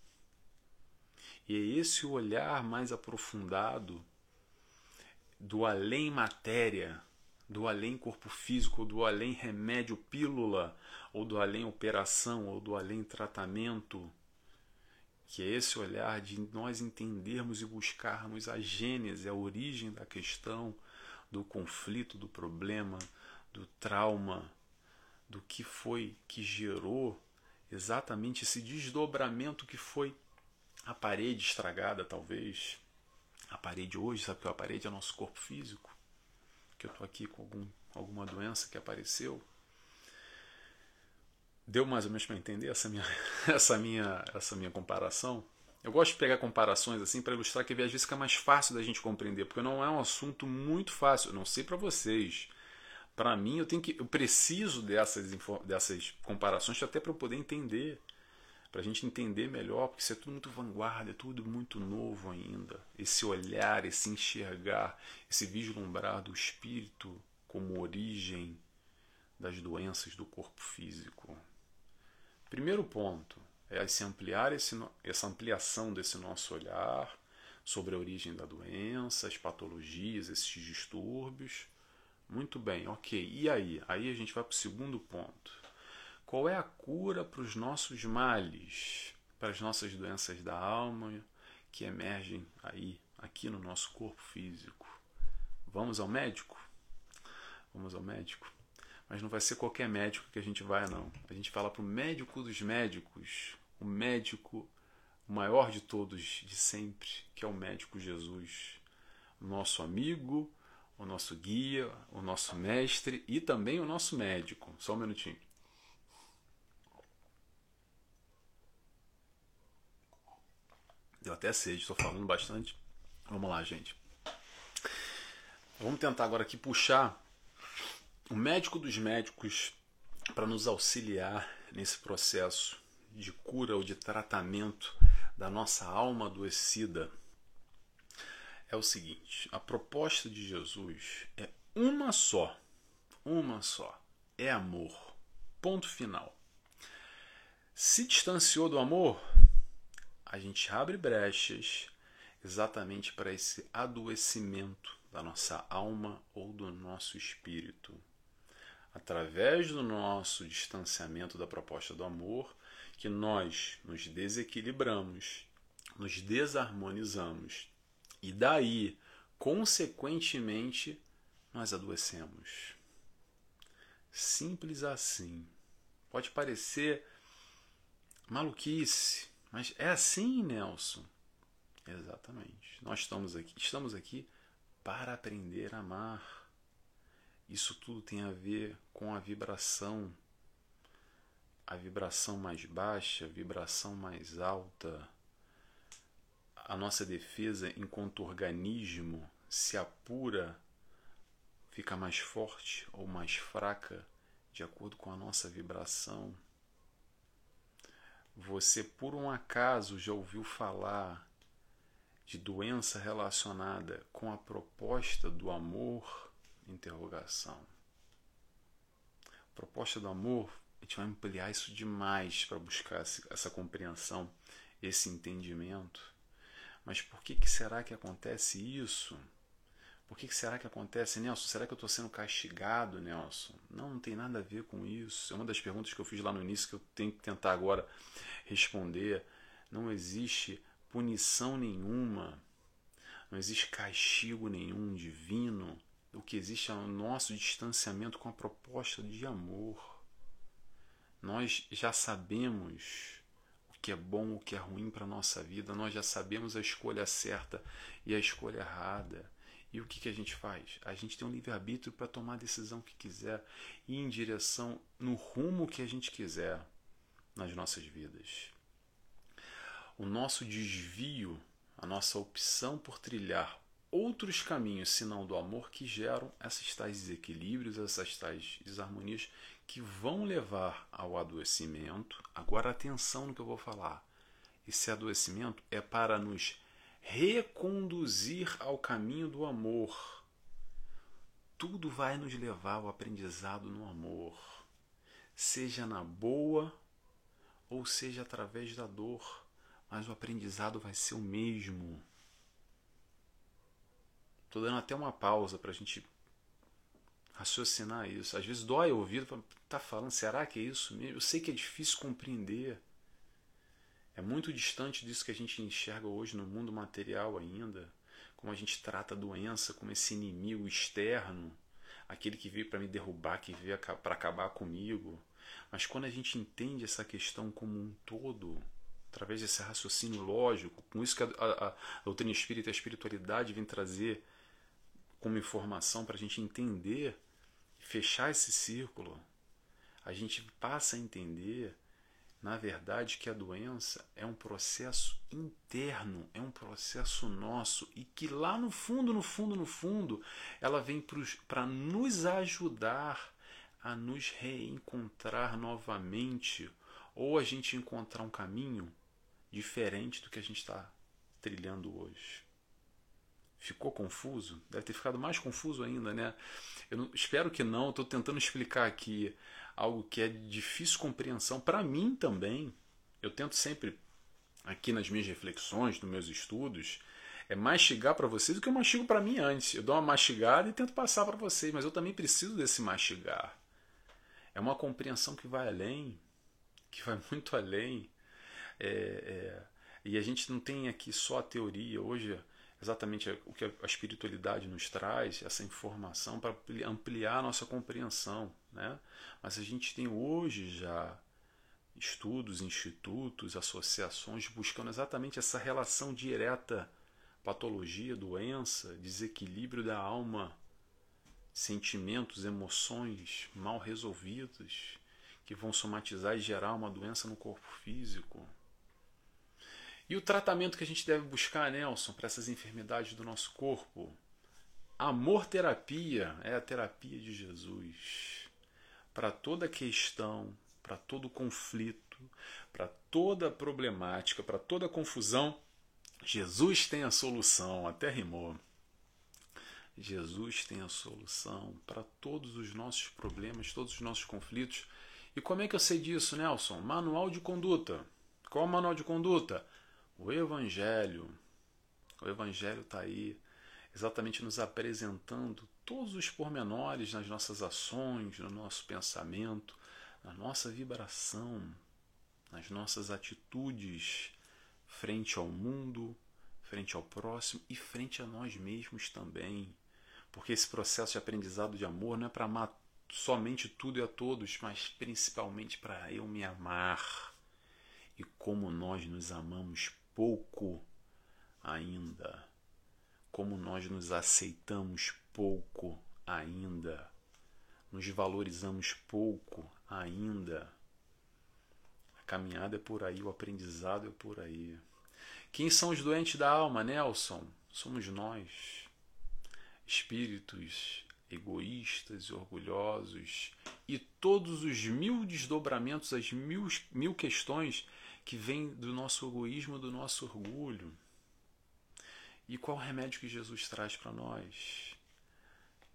E é esse olhar mais aprofundado do além matéria, do além corpo físico, do além remédio pílula, ou do além operação, ou do além tratamento que é esse olhar de nós entendermos e buscarmos a gênese, a origem da questão, do conflito, do problema, do trauma, do que foi que gerou exatamente esse desdobramento que foi a parede estragada, talvez. A parede hoje, sabe que a parede é nosso corpo físico? Que eu estou aqui com algum, alguma doença que apareceu Deu mais ou menos para entender essa minha, essa, minha, essa minha comparação? Eu gosto de pegar comparações assim para ilustrar que às vezes fica mais fácil da gente compreender, porque não é um assunto muito fácil. Eu não sei para vocês. Para mim, eu tenho que, eu preciso dessas, dessas comparações até para eu poder entender, para a gente entender melhor, porque isso é tudo muito vanguarda, é tudo muito novo ainda. Esse olhar, esse enxergar, esse vislumbrar do espírito como origem das doenças do corpo físico. Primeiro ponto é esse ampliar esse, essa ampliação desse nosso olhar sobre a origem da doença, as patologias, esses distúrbios. Muito bem, ok. E aí? Aí a gente vai para o segundo ponto. Qual é a cura para os nossos males, para as nossas doenças da alma que emergem aí, aqui no nosso corpo físico? Vamos ao médico? Vamos ao médico? Mas não vai ser qualquer médico que a gente vai, não. A gente fala para o médico dos médicos, o médico maior de todos de sempre, que é o médico Jesus, nosso amigo, o nosso guia, o nosso mestre e também o nosso médico. Só um minutinho. Deu até sede, estou falando bastante. Vamos lá, gente. Vamos tentar agora aqui puxar o médico dos médicos para nos auxiliar nesse processo de cura ou de tratamento da nossa alma adoecida é o seguinte: a proposta de Jesus é uma só, uma só, é amor. Ponto final. Se distanciou do amor, a gente abre brechas exatamente para esse adoecimento da nossa alma ou do nosso espírito através do nosso distanciamento da proposta do amor, que nós nos desequilibramos, nos desarmonizamos e daí, consequentemente, nós adoecemos. Simples assim. Pode parecer maluquice, mas é assim, Nelson. Exatamente. Nós estamos aqui, estamos aqui para aprender a amar isso tudo tem a ver com a vibração, a vibração mais baixa, a vibração mais alta. A nossa defesa, enquanto organismo, se apura, fica mais forte ou mais fraca de acordo com a nossa vibração. Você, por um acaso, já ouviu falar de doença relacionada com a proposta do amor? Interrogação. Proposta do amor, a gente vai ampliar isso demais para buscar essa compreensão, esse entendimento. Mas por que, que será que acontece isso? Por que, que será que acontece, Nelson? Será que eu estou sendo castigado, Nelson? Não, não tem nada a ver com isso. É uma das perguntas que eu fiz lá no início que eu tenho que tentar agora responder. Não existe punição nenhuma, não existe castigo nenhum divino o que existe é o nosso distanciamento com a proposta de amor. Nós já sabemos o que é bom, o que é ruim para a nossa vida, nós já sabemos a escolha certa e a escolha errada. E o que, que a gente faz? A gente tem um livre-arbítrio para tomar a decisão que quiser e ir em direção no rumo que a gente quiser nas nossas vidas. O nosso desvio, a nossa opção por trilhar outros caminhos senão do amor que geram esses tais desequilíbrios, essas tais desarmonias que vão levar ao adoecimento. Agora, atenção no que eu vou falar. Esse adoecimento é para nos reconduzir ao caminho do amor. Tudo vai nos levar ao aprendizado no amor, seja na boa ou seja através da dor, mas o aprendizado vai ser o mesmo. Estou dando até uma pausa para a gente raciocinar isso. Às vezes dói o ouvido, tá falando, será que é isso mesmo? Eu sei que é difícil compreender. É muito distante disso que a gente enxerga hoje no mundo material ainda, como a gente trata a doença como esse inimigo externo, aquele que veio para me derrubar, que veio para acabar comigo. Mas quando a gente entende essa questão como um todo, através desse raciocínio lógico, com isso que a, a, a doutrina espírita e a espiritualidade vem trazer como informação para a gente entender, fechar esse círculo, a gente passa a entender, na verdade, que a doença é um processo interno, é um processo nosso e que lá no fundo, no fundo, no fundo, ela vem para nos ajudar a nos reencontrar novamente ou a gente encontrar um caminho diferente do que a gente está trilhando hoje. Ficou confuso? Deve ter ficado mais confuso ainda, né? Eu não, espero que não. Estou tentando explicar aqui algo que é de difícil compreensão para mim também. Eu tento sempre, aqui nas minhas reflexões, nos meus estudos, é mastigar para vocês o que eu mastigo para mim antes. Eu dou uma mastigada e tento passar para vocês, mas eu também preciso desse mastigar. É uma compreensão que vai além, que vai muito além. É, é, e a gente não tem aqui só a teoria. Hoje exatamente o que a espiritualidade nos traz, essa informação para ampliar a nossa compreensão. Né? Mas a gente tem hoje já estudos, institutos, associações buscando exatamente essa relação direta patologia, doença, desequilíbrio da alma, sentimentos, emoções mal resolvidos que vão somatizar e gerar uma doença no corpo físico. E o tratamento que a gente deve buscar, Nelson, para essas enfermidades do nosso corpo? Amor terapia é a terapia de Jesus. Para toda questão, para todo conflito, para toda problemática, para toda confusão, Jesus tem a solução, até rimou. Jesus tem a solução para todos os nossos problemas, todos os nossos conflitos. E como é que eu sei disso, Nelson? Manual de conduta. Qual é o manual de conduta? O Evangelho, o Evangelho está aí exatamente nos apresentando todos os pormenores nas nossas ações, no nosso pensamento, na nossa vibração, nas nossas atitudes frente ao mundo, frente ao próximo e frente a nós mesmos também. Porque esse processo de aprendizado de amor não é para amar somente tudo e a todos, mas principalmente para eu me amar. E como nós nos amamos pouco ainda, como nós nos aceitamos pouco ainda, nos valorizamos pouco ainda. A caminhada é por aí, o aprendizado é por aí. Quem são os doentes da alma, Nelson? Somos nós, espíritos egoístas e orgulhosos, e todos os mil desdobramentos, as mil, mil questões que vem do nosso egoísmo, do nosso orgulho. E qual o remédio que Jesus traz para nós?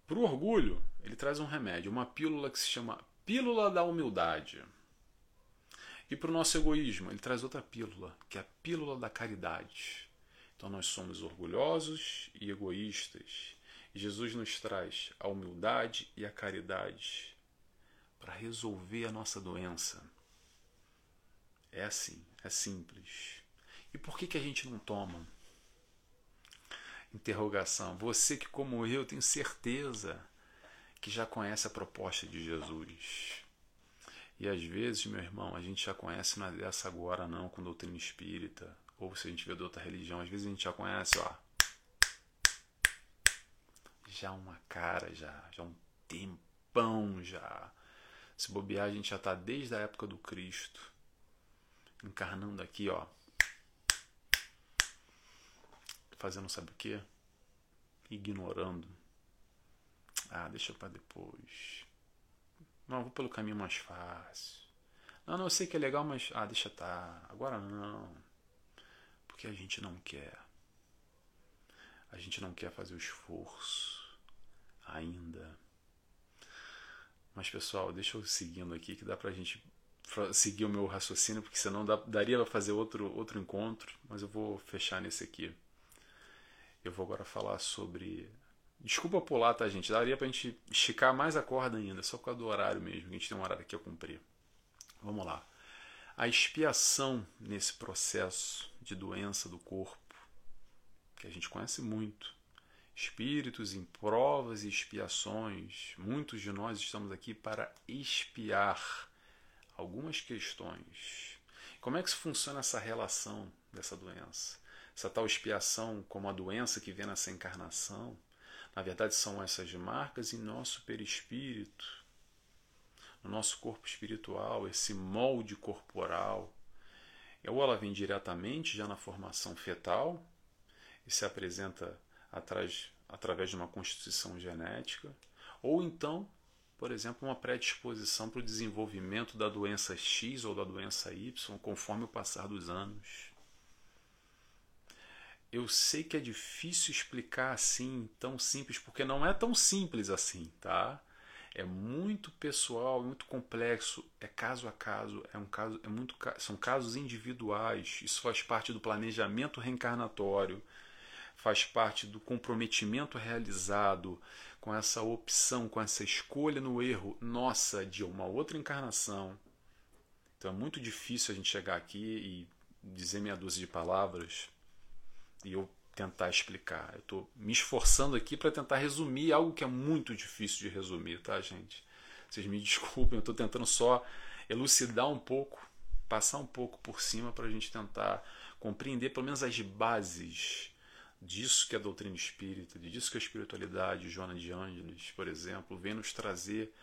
Para o orgulho, ele traz um remédio, uma pílula que se chama Pílula da Humildade. E para o nosso egoísmo, ele traz outra pílula, que é a Pílula da Caridade. Então nós somos orgulhosos e egoístas. E Jesus nos traz a humildade e a caridade para resolver a nossa doença. É assim, é simples. E por que, que a gente não toma? Interrogação. Você que, como eu, tenho certeza que já conhece a proposta de Jesus. E às vezes, meu irmão, a gente já conhece, não é dessa agora não, com doutrina espírita, ou se a gente vê de outra religião, às vezes a gente já conhece, ó. Já uma cara, já, já um tempão já. Se bobear, a gente já está desde a época do Cristo encarnando aqui, ó. Fazendo sabe o quê? ignorando. Ah, deixa para depois. Não, vou pelo caminho mais fácil. Não, não, eu sei que é legal, mas. Ah, deixa tá. Agora não. Porque a gente não quer. A gente não quer fazer o esforço ainda. Mas, pessoal, deixa eu seguindo aqui que dá pra gente seguir o meu raciocínio, porque senão dá, daria para fazer outro, outro encontro, mas eu vou fechar nesse aqui. Eu vou agora falar sobre. Desculpa pular, tá, gente? Daria pra gente esticar mais a corda ainda, só por causa do horário mesmo, a gente tem um horário aqui a cumprir. Vamos lá. A expiação nesse processo de doença do corpo, que a gente conhece muito. Espíritos em provas e expiações. Muitos de nós estamos aqui para expiar algumas questões. Como é que funciona essa relação dessa doença? Essa tal expiação como a doença que vem nessa encarnação, na verdade são essas marcas em nosso perispírito, no nosso corpo espiritual, esse molde corporal. Ou ela vem diretamente já na formação fetal e se apresenta atrás, através de uma constituição genética, ou então por exemplo, uma predisposição para o desenvolvimento da doença X ou da doença Y conforme o passar dos anos. Eu sei que é difícil explicar assim, tão simples, porque não é tão simples assim, tá? É muito pessoal, muito complexo, é caso a caso, é um caso, é muito, são casos individuais. Isso faz parte do planejamento reencarnatório, faz parte do comprometimento realizado, com essa opção, com essa escolha no erro nossa de uma outra encarnação. Então é muito difícil a gente chegar aqui e dizer meia dúzia de palavras e eu tentar explicar. Eu estou me esforçando aqui para tentar resumir algo que é muito difícil de resumir, tá, gente? Vocês me desculpem, eu estou tentando só elucidar um pouco, passar um pouco por cima para a gente tentar compreender pelo menos as bases disso que é a doutrina espírita, disso que é a espiritualidade, Joana de Ângeles, por exemplo, vem nos trazer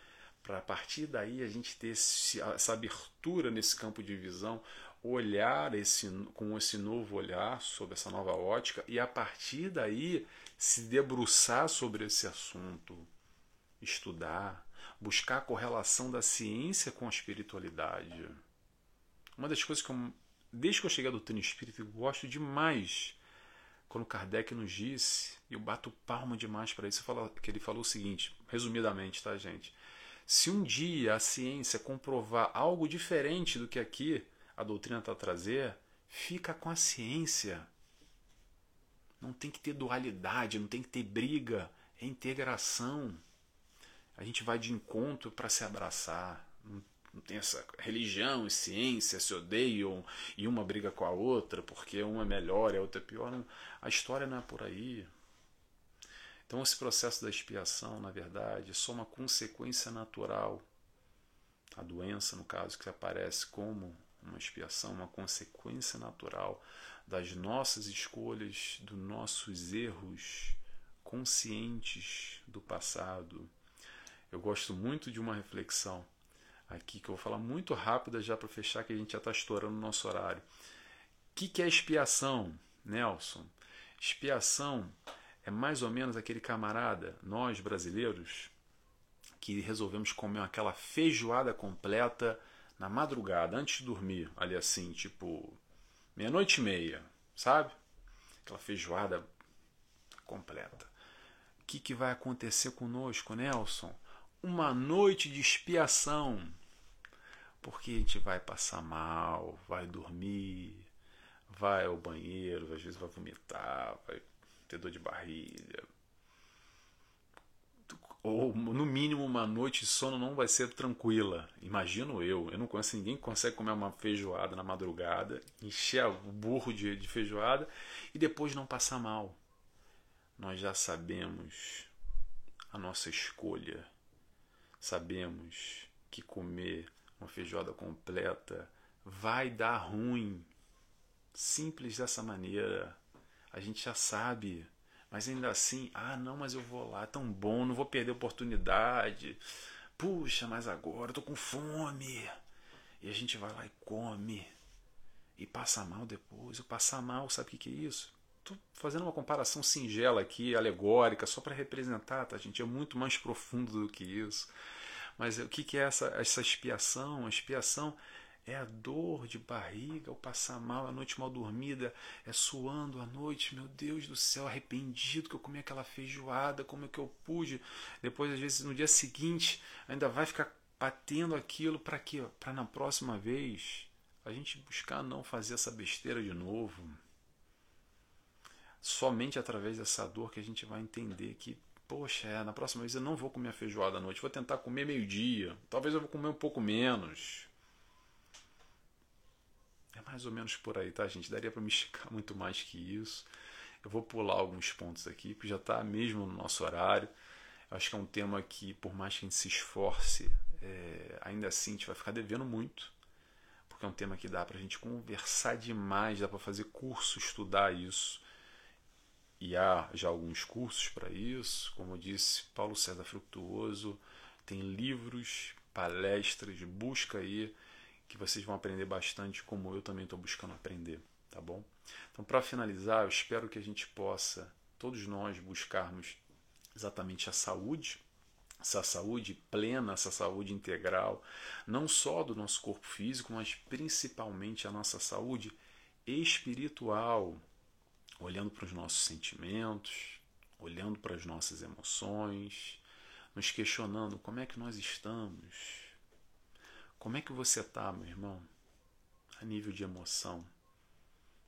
para a partir daí a gente ter esse, essa abertura nesse campo de visão, olhar esse, com esse novo olhar sobre essa nova ótica e a partir daí se debruçar sobre esse assunto, estudar, buscar a correlação da ciência com a espiritualidade. Uma das coisas que eu, desde que eu cheguei à doutrina espírita, eu gosto demais quando Kardec nos disse, e eu bato palma demais para isso, que ele falou o seguinte, resumidamente, tá, gente? Se um dia a ciência comprovar algo diferente do que aqui a doutrina está a trazer, fica com a ciência. Não tem que ter dualidade, não tem que ter briga, é integração. A gente vai de encontro para se abraçar. Tem essa religião e ciência se odeiam e uma briga com a outra porque uma é melhor e a outra é pior. Não, a história não é por aí. Então, esse processo da expiação, na verdade, é só uma consequência natural. A doença, no caso, que aparece como uma expiação, uma consequência natural das nossas escolhas, dos nossos erros conscientes do passado. Eu gosto muito de uma reflexão aqui, que eu vou falar muito rápida já para fechar, que a gente já está estourando o nosso horário. O que, que é expiação, Nelson? Expiação é mais ou menos aquele camarada, nós brasileiros, que resolvemos comer aquela feijoada completa na madrugada, antes de dormir, ali assim, tipo meia-noite e meia, sabe? Aquela feijoada completa. O que, que vai acontecer conosco, Nelson? Uma noite de expiação porque a gente vai passar mal, vai dormir, vai ao banheiro, às vezes vai vomitar, vai ter dor de barriga. Ou no mínimo uma noite de sono não vai ser tranquila. Imagino eu. Eu não conheço ninguém que consegue comer uma feijoada na madrugada, encher o burro de, de feijoada e depois não passar mal. Nós já sabemos a nossa escolha. Sabemos que comer uma feijoada completa, vai dar ruim. Simples dessa maneira. A gente já sabe. Mas ainda assim, ah, não, mas eu vou lá, tão bom, não vou perder a oportunidade. Puxa, mas agora eu tô com fome. E a gente vai lá e come. E passa mal depois. O passar mal, sabe o que, que é isso? Estou fazendo uma comparação singela aqui, alegórica, só para representar, tá, gente? É muito mais profundo do que isso. Mas o que, que é essa, essa expiação? A expiação é a dor de barriga, o passar mal, a noite mal dormida, é suando à noite, meu Deus do céu, arrependido que eu comi aquela feijoada, como é que eu pude. Depois, às vezes, no dia seguinte, ainda vai ficar batendo aquilo para quê? Para na próxima vez a gente buscar não fazer essa besteira de novo. Somente através dessa dor que a gente vai entender que, poxa, é, na próxima vez eu não vou comer a feijoada à noite, vou tentar comer meio-dia, talvez eu vou comer um pouco menos. É mais ou menos por aí, tá, gente? Daria para me esticar muito mais que isso. Eu vou pular alguns pontos aqui, porque já está mesmo no nosso horário. Eu acho que é um tema que, por mais que a gente se esforce, é, ainda assim a gente vai ficar devendo muito, porque é um tema que dá para a gente conversar demais, dá para fazer curso, estudar isso. E há já alguns cursos para isso, como eu disse, Paulo César Fructuoso, tem livros, palestras, busca aí que vocês vão aprender bastante, como eu também estou buscando aprender, tá bom? Então, para finalizar, eu espero que a gente possa, todos nós, buscarmos exatamente a saúde, essa saúde plena, essa saúde integral, não só do nosso corpo físico, mas principalmente a nossa saúde espiritual, olhando para os nossos sentimentos, olhando para as nossas emoções, nos questionando como é que nós estamos, como é que você está, meu irmão? A nível de emoção,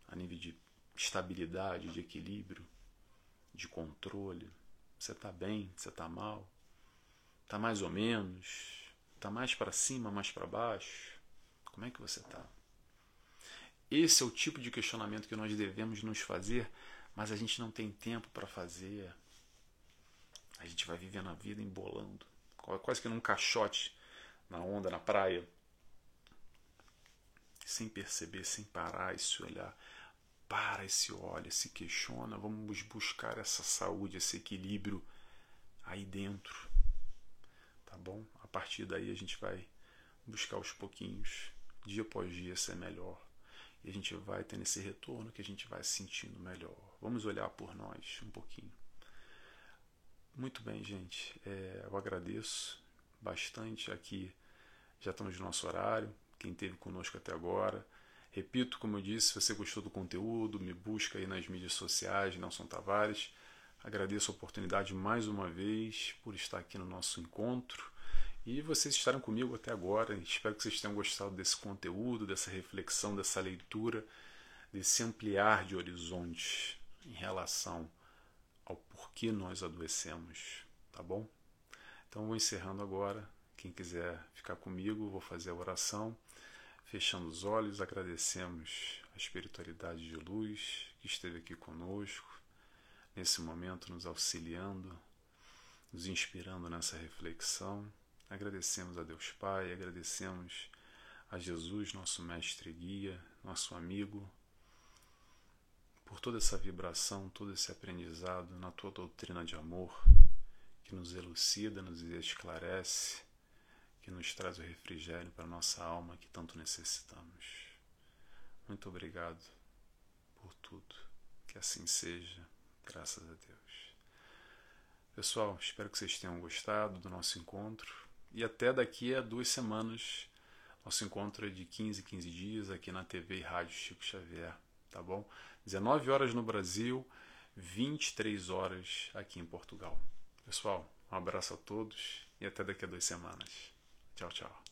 a nível de estabilidade, de equilíbrio, de controle. Você está bem? Você está mal? Está mais ou menos? Está mais para cima, mais para baixo? Como é que você está? Esse é o tipo de questionamento que nós devemos nos fazer, mas a gente não tem tempo para fazer. A gente vai vivendo a vida embolando, quase que num caixote na onda, na praia, sem perceber, sem parar e se olhar. Para e se olha, se questiona, vamos buscar essa saúde, esse equilíbrio aí dentro. Tá bom? A partir daí a gente vai buscar aos pouquinhos, dia após dia, ser melhor. E a gente vai tendo esse retorno que a gente vai se sentindo melhor. Vamos olhar por nós um pouquinho. Muito bem, gente. É, eu agradeço bastante aqui já estamos no nosso horário. Quem esteve conosco até agora. Repito, como eu disse, se você gostou do conteúdo, me busca aí nas mídias sociais, Nelson Tavares. Agradeço a oportunidade mais uma vez por estar aqui no nosso encontro e vocês estarem comigo até agora. Espero que vocês tenham gostado desse conteúdo, dessa reflexão, dessa leitura, desse ampliar de horizontes em relação ao porquê nós adoecemos, tá bom? Então vou encerrando agora. Quem quiser ficar comigo, vou fazer a oração. Fechando os olhos, agradecemos a espiritualidade de luz que esteve aqui conosco, nesse momento nos auxiliando, nos inspirando nessa reflexão. Agradecemos a Deus Pai, agradecemos a Jesus, nosso mestre guia, nosso amigo, por toda essa vibração, todo esse aprendizado na tua doutrina de amor, que nos elucida, nos esclarece que nos traz o refrigério para nossa alma que tanto necessitamos. Muito obrigado por tudo. Que assim seja, graças a Deus. Pessoal, espero que vocês tenham gostado do nosso encontro e até daqui a duas semanas. Nosso encontro é de 15 15 dias aqui na TV e Rádio Chico Xavier, tá bom? 19 horas no Brasil, 23 horas aqui em Portugal. Pessoal, um abraço a todos e até daqui a duas semanas. Tchau, tchau.